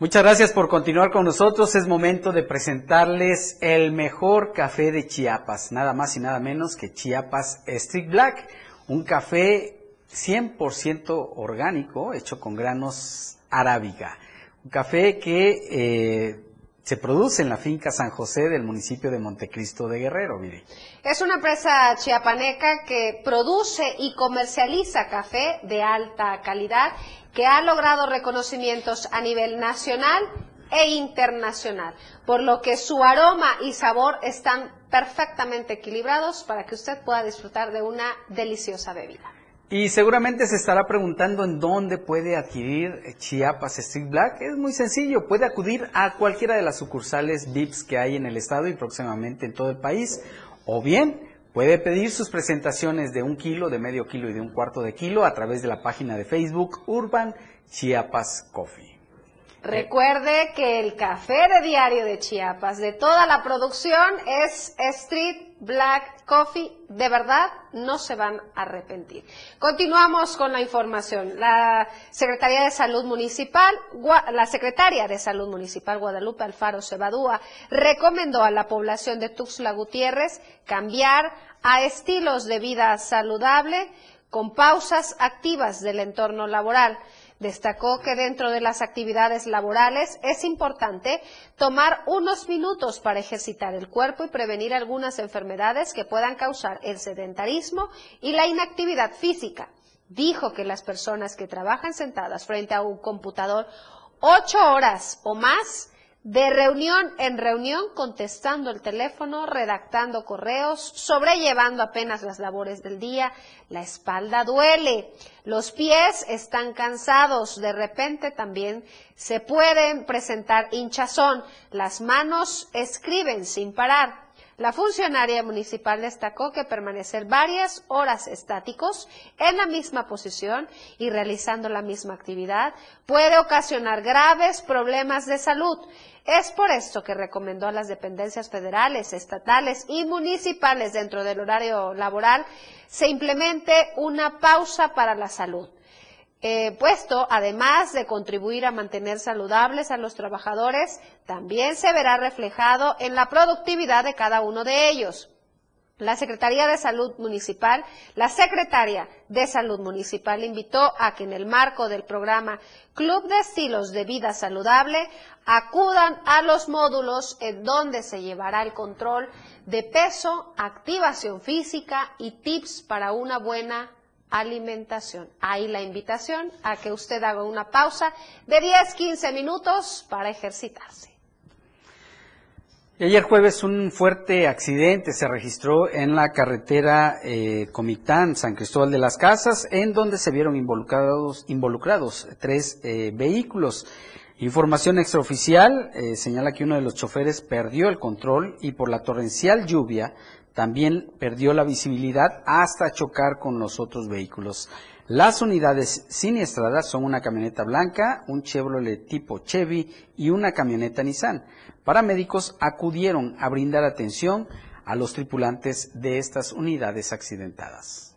Muchas gracias por continuar con nosotros. Es momento de presentarles el mejor café de Chiapas, nada más y nada menos que Chiapas Street Black, un café 100% orgánico hecho con granos arábiga. Un café que eh, se produce en la finca San José del municipio de Montecristo de Guerrero, mire. Es una empresa chiapaneca que produce y comercializa café de alta calidad que ha logrado reconocimientos a nivel nacional e internacional, por lo que su aroma y sabor están perfectamente equilibrados para que usted pueda disfrutar de una deliciosa bebida. Y seguramente se estará preguntando en dónde puede adquirir Chiapas Street Black. Es muy sencillo, puede acudir a cualquiera de las sucursales VIPs que hay en el estado y próximamente en todo el país. O bien puede pedir sus presentaciones de un kilo, de medio kilo y de un cuarto de kilo a través de la página de Facebook Urban Chiapas Coffee. Recuerde que el café de diario de Chiapas, de toda la producción, es Street Black Coffee. De verdad, no se van a arrepentir. Continuamos con la información. La Secretaría de Salud Municipal, la Secretaria de Salud Municipal Guadalupe Alfaro Cebadúa recomendó a la población de Tuxtla Gutiérrez cambiar a estilos de vida saludable con pausas activas del entorno laboral. Destacó que dentro de las actividades laborales es importante tomar unos minutos para ejercitar el cuerpo y prevenir algunas enfermedades que puedan causar el sedentarismo y la inactividad física. Dijo que las personas que trabajan sentadas frente a un computador ocho horas o más de reunión en reunión, contestando el teléfono, redactando correos, sobrellevando apenas las labores del día. La espalda duele, los pies están cansados, de repente también se pueden presentar hinchazón, las manos escriben sin parar. La funcionaria municipal destacó que permanecer varias horas estáticos en la misma posición y realizando la misma actividad puede ocasionar graves problemas de salud. Es por esto que recomendó a las dependencias federales, estatales y municipales dentro del horario laboral se implemente una pausa para la salud. Eh, puesto, además de contribuir a mantener saludables a los trabajadores, también se verá reflejado en la productividad de cada uno de ellos. La Secretaría de Salud Municipal, la Secretaria de Salud Municipal invitó a que en el marco del programa Club de Estilos de Vida Saludable acudan a los módulos en donde se llevará el control de peso, activación física y tips para una buena alimentación. Ahí la invitación a que usted haga una pausa de 10-15 minutos para ejercitarse. Y ayer jueves un fuerte accidente se registró en la carretera eh, Comitán, San Cristóbal de las Casas, en donde se vieron involucrados, involucrados tres eh, vehículos. Información extraoficial eh, señala que uno de los choferes perdió el control y por la torrencial lluvia también perdió la visibilidad hasta chocar con los otros vehículos. Las unidades siniestradas son una camioneta blanca, un Chevrolet tipo Chevy y una camioneta Nissan. Paramédicos acudieron a brindar atención a los tripulantes de estas unidades accidentadas.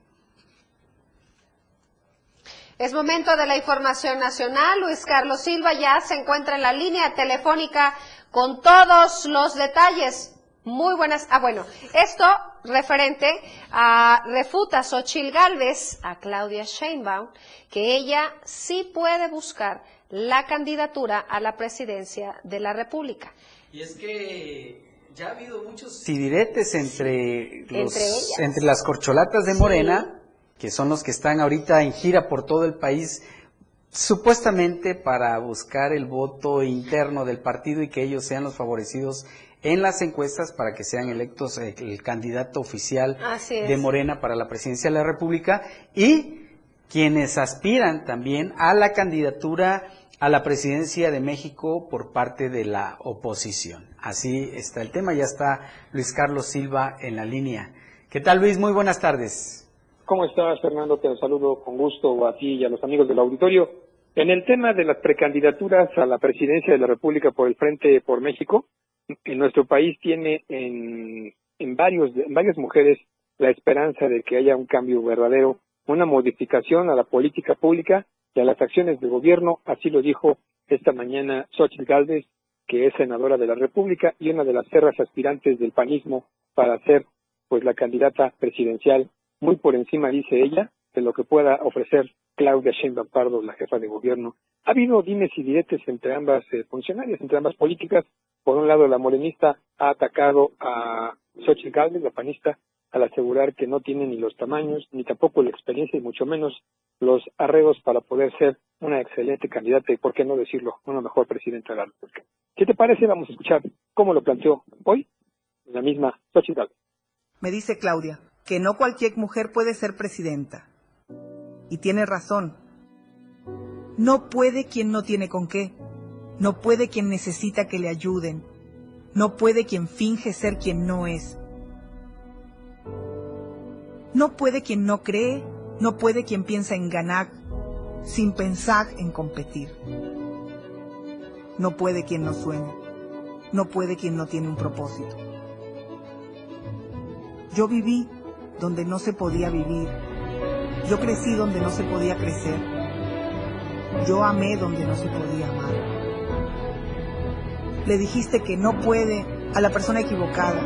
Es momento de la información nacional. Luis Carlos Silva ya se encuentra en la línea telefónica con todos los detalles. Muy buenas. Ah, bueno, esto referente a refuta Xochil Gálvez a Claudia Sheinbaum que ella sí puede buscar la candidatura a la presidencia de la República. Y es que ya ha habido muchos diretes entre, los, Entre entre las corcholatas de Morena, que son los que están ahorita en gira por todo el país, supuestamente para buscar el voto interno del partido y que ellos sean los favorecidos en las encuestas para que sean electos el candidato oficial de Morena para la presidencia de la República y quienes aspiran también a la candidatura a la presidencia de México por parte de la oposición. Así está el tema, ya está Luis Carlos Silva en la línea. ¿Qué tal Luis? Muy buenas tardes. ¿Cómo estás, Fernando? Te saludo con gusto a ti y a los amigos del auditorio. En el tema de las precandidaturas a la presidencia de la República por el Frente por México, en nuestro país tiene en, en, varios, en varias mujeres la esperanza de que haya un cambio verdadero, una modificación a la política pública y a las acciones de gobierno, así lo dijo esta mañana Xochitl Gálvez, que es senadora de la República y una de las cerras aspirantes del panismo para ser pues la candidata presidencial, muy por encima, dice ella, de lo que pueda ofrecer Claudia Sheinbaum Pardo, la jefa de gobierno. Ha habido dimes y diretes entre ambas eh, funcionarias, entre ambas políticas. Por un lado, la morenista ha atacado a Xochitl Gálvez, la panista, al asegurar que no tiene ni los tamaños, ni tampoco la experiencia, y mucho menos los arreglos para poder ser una excelente candidata y, por qué no decirlo, una mejor presidenta de la República. ¿Qué te parece? Vamos a escuchar cómo lo planteó hoy la misma Xochitl Gálvez. Me dice Claudia que no cualquier mujer puede ser presidenta. Y tiene razón. No puede quien no tiene con qué. No puede quien necesita que le ayuden. No puede quien finge ser quien no es. No puede quien no cree. No puede quien piensa en ganar sin pensar en competir. No puede quien no sueña. No puede quien no tiene un propósito. Yo viví donde no se podía vivir. Yo crecí donde no se podía crecer. Yo amé donde no se podía amar. Le dijiste que no puede a la persona equivocada.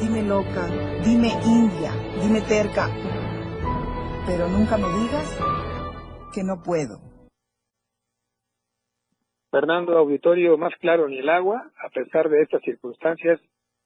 Dime loca, dime india, dime terca, pero nunca me digas que no puedo. Fernando Auditorio, más claro ni el agua, a pesar de estas circunstancias,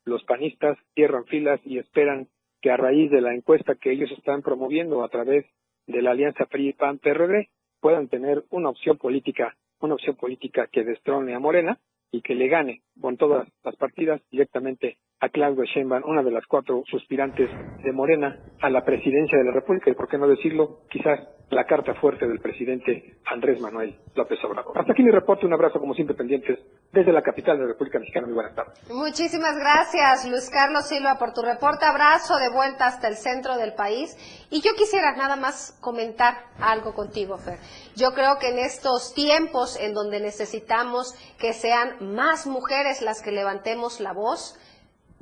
los panistas cierran filas y esperan que a raíz de la encuesta que ellos están promoviendo a través de la alianza PRI-PAN-PRD puedan tener una opción política, una opción política que destrone a Morena y que le gane con todas las partidas directamente a Claudia Sheinbaum, una de las cuatro suspirantes de Morena a la presidencia de la República y por qué no decirlo, quizás la carta fuerte del presidente Andrés Manuel López Obrador. Hasta aquí mi reporte, un abrazo como siempre pendientes desde la capital de la República Mexicana. Muy buenas tardes. Muchísimas gracias, Luis Carlos Silva, por tu reporte. Abrazo de vuelta hasta el centro del país. Y yo quisiera nada más comentar algo contigo, Fer. Yo creo que en estos tiempos en donde necesitamos que sean más mujeres las que levantemos la voz,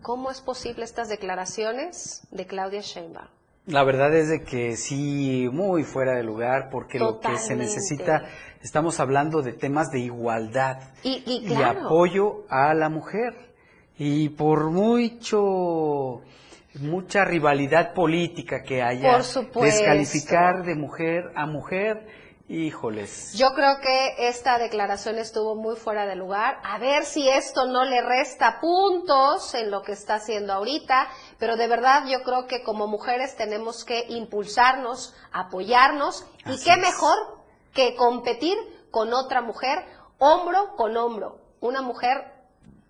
¿cómo es posible estas declaraciones de Claudia Sheinbaum? La verdad es de que sí, muy fuera de lugar, porque lo que se necesita, estamos hablando de temas de igualdad Y, y y claro, apoyo a la mujer. Y por mucho, mucha rivalidad política que haya, Por descalificar de mujer a mujer, híjoles. Yo creo que esta declaración estuvo muy fuera de lugar. A ver si esto no le resta puntos en lo que está haciendo ahorita, pero de verdad yo creo que como mujeres tenemos que impulsarnos, apoyarnos y qué es. mejor que competir con otra mujer hombro con hombro. Una mujer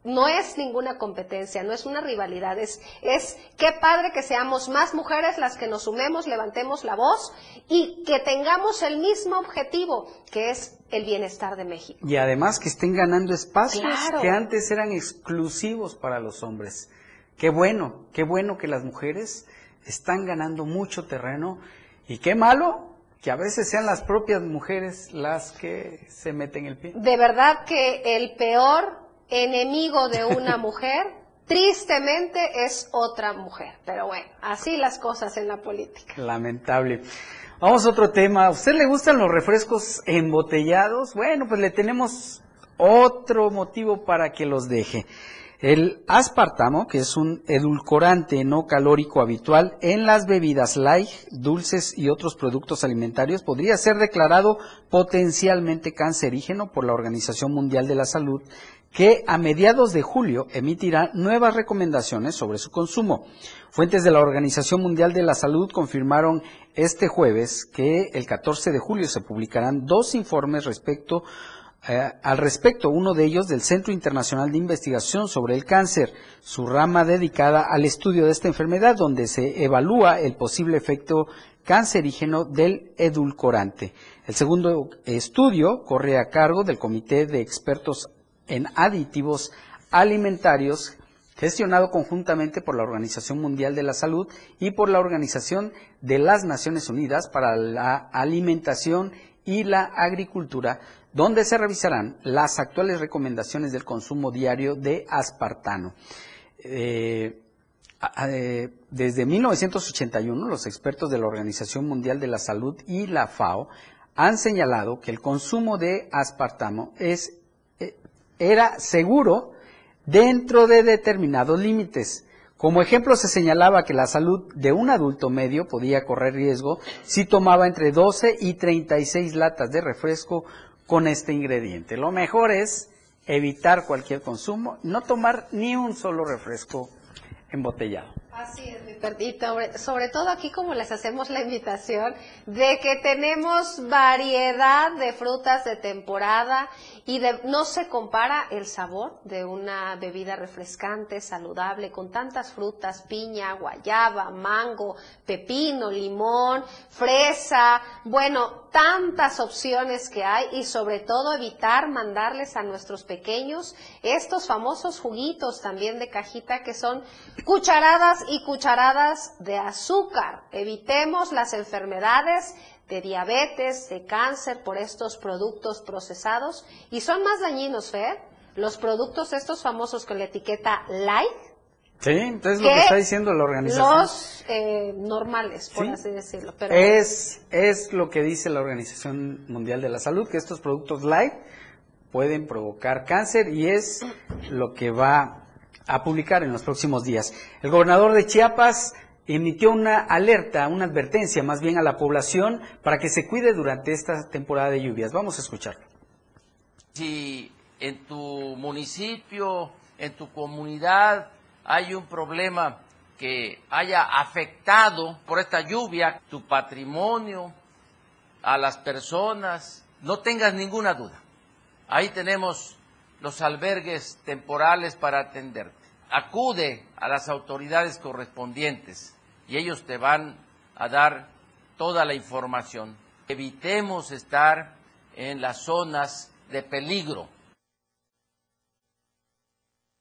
no es ninguna competencia, no es una rivalidad, es, es qué padre que seamos más mujeres las que nos sumemos, levantemos la voz y que tengamos el mismo objetivo, que es el bienestar de México. Y además que estén ganando espacios Claro. que antes eran exclusivos para los hombres. Qué bueno, qué bueno que las mujeres están ganando mucho terreno Y qué malo que a veces sean las propias mujeres las que se meten el pie. De verdad que el peor enemigo de una mujer, tristemente, es otra mujer. Pero bueno, así las cosas en la política. Lamentable. Vamos a otro tema. ¿A usted le gustan los refrescos embotellados? Bueno, pues le tenemos otro motivo para que los deje. El aspartamo, que es un edulcorante no calórico habitual en las bebidas light, dulces y otros productos alimentarios, podría ser declarado potencialmente cancerígeno por la Organización Mundial de la Salud, que a mediados de julio emitirá nuevas recomendaciones sobre su consumo. Fuentes de la Organización Mundial de la Salud confirmaron este jueves que el 14 de julio se publicarán dos informes eh, al respecto, uno de ellos del Centro Internacional de Investigación sobre el Cáncer, su rama dedicada al estudio de esta enfermedad, donde se evalúa el posible efecto cancerígeno del edulcorante. El segundo estudio corre a cargo del Comité de Expertos en Aditivos Alimentarios, gestionado conjuntamente por la Organización Mundial de la Salud y por la Organización de las Naciones Unidas para la Alimentación y la Agricultura, donde se revisarán las actuales recomendaciones del consumo diario de aspartano. Eh, eh, desde 1981, los expertos de la Organización Mundial de la Salud y la FAO han señalado que el consumo de aspartamo es, era seguro dentro de determinados límites. Como ejemplo se señalaba que la salud de un adulto medio podía correr riesgo si tomaba entre 12 y 36 latas de refresco con este ingrediente. Lo mejor es evitar cualquier consumo, no tomar ni un solo refresco embotellado. Así es, mi perrito. Sobre todo aquí como les hacemos la invitación de que tenemos variedad de frutas de temporada y de, no se compara el sabor de una bebida refrescante, saludable, con tantas frutas, piña, guayaba, mango, pepino, limón, fresa, bueno, tantas opciones que hay y sobre todo evitar mandarles a nuestros pequeños estos famosos juguitos también de cajita que son cucharadas y cucharadas de azúcar. Evitemos las enfermedades de diabetes, de cáncer por estos productos procesados y son más dañinos, Fer, los productos estos famosos con la etiqueta light. Sí, entonces lo que está diciendo la organización. Los eh, normales, por así decirlo. Pero es, es lo que dice la Organización Mundial de la Salud, que estos productos light pueden provocar cáncer y es lo que va a publicar en los próximos días. El gobernador de Chiapas emitió una alerta, una advertencia más bien a la población para que se cuide durante esta temporada de lluvias. Vamos a escucharlo. Si en tu municipio, en tu comunidad hay un problema que haya afectado por esta lluvia tu patrimonio, a las personas, no tengas ninguna duda. Ahí tenemos los albergues temporales para atenderte. Acude a las autoridades correspondientes y ellos te van a dar toda la información. Evitemos estar en las zonas de peligro.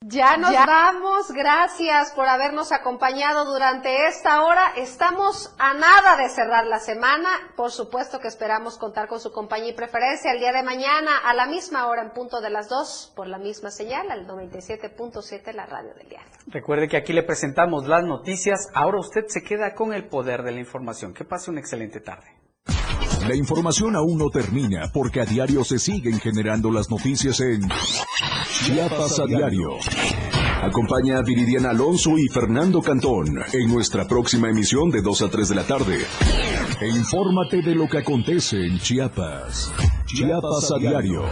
Ya nos vamos, gracias por habernos acompañado durante esta hora. Estamos a nada de cerrar la semana. Por supuesto que esperamos contar con su compañía y preferencia el día de mañana a la misma hora en punto de las dos por la misma señal, al 97.7 la radio del diario. Recuerde que aquí le presentamos las noticias. Ahora usted se queda con el poder de la información. Que pase una excelente tarde. La información aún no termina porque a diario se siguen generando las noticias en Chiapas a diario. Acompaña a Viridiana Alonso y Fernando Cantón en nuestra próxima emisión de 2 a 3 de la tarde. E infórmate de lo que acontece en Chiapas. Chiapas a diario.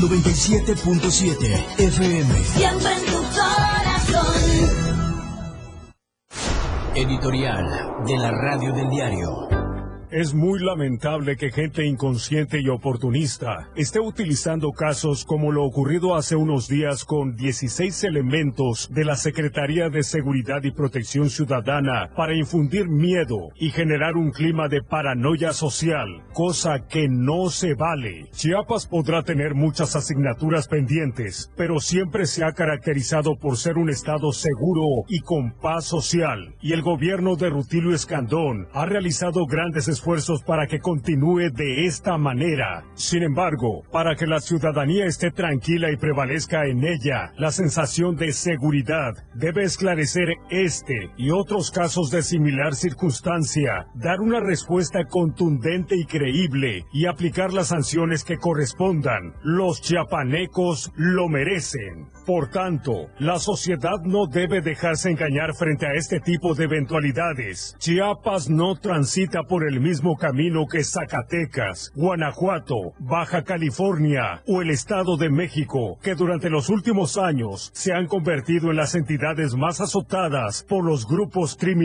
97.7 FM. Siempre en tu corazón. Editorial de la Radio del Diario. Es muy lamentable que gente inconsciente y oportunista esté utilizando casos como lo ocurrido hace unos días con 16 elementos de la Secretaría de Seguridad y Protección Ciudadana para infundir miedo y generar un clima de paranoia social, cosa que no se vale. Chiapas podrá tener muchas asignaturas pendientes, pero siempre se ha caracterizado por ser un estado seguro y con paz social, y el gobierno de Rutilio Escandón ha realizado grandes esfuerzos para que continúe de esta manera. Sin embargo, para que la ciudadanía esté tranquila y prevalezca en ella la sensación de seguridad, debe esclarecer este y otros casos de similar circunstancia, dar una respuesta contundente y creíble y aplicar las sanciones que correspondan. Los chiapanecos lo merecen. Por tanto, la sociedad no debe dejarse engañar frente a este tipo de eventualidades. Chiapas no transita por el mismo camino que Zacatecas, Guanajuato, Baja California o el Estado de México, que durante los últimos años se han convertido en las entidades más azotadas por los grupos criminales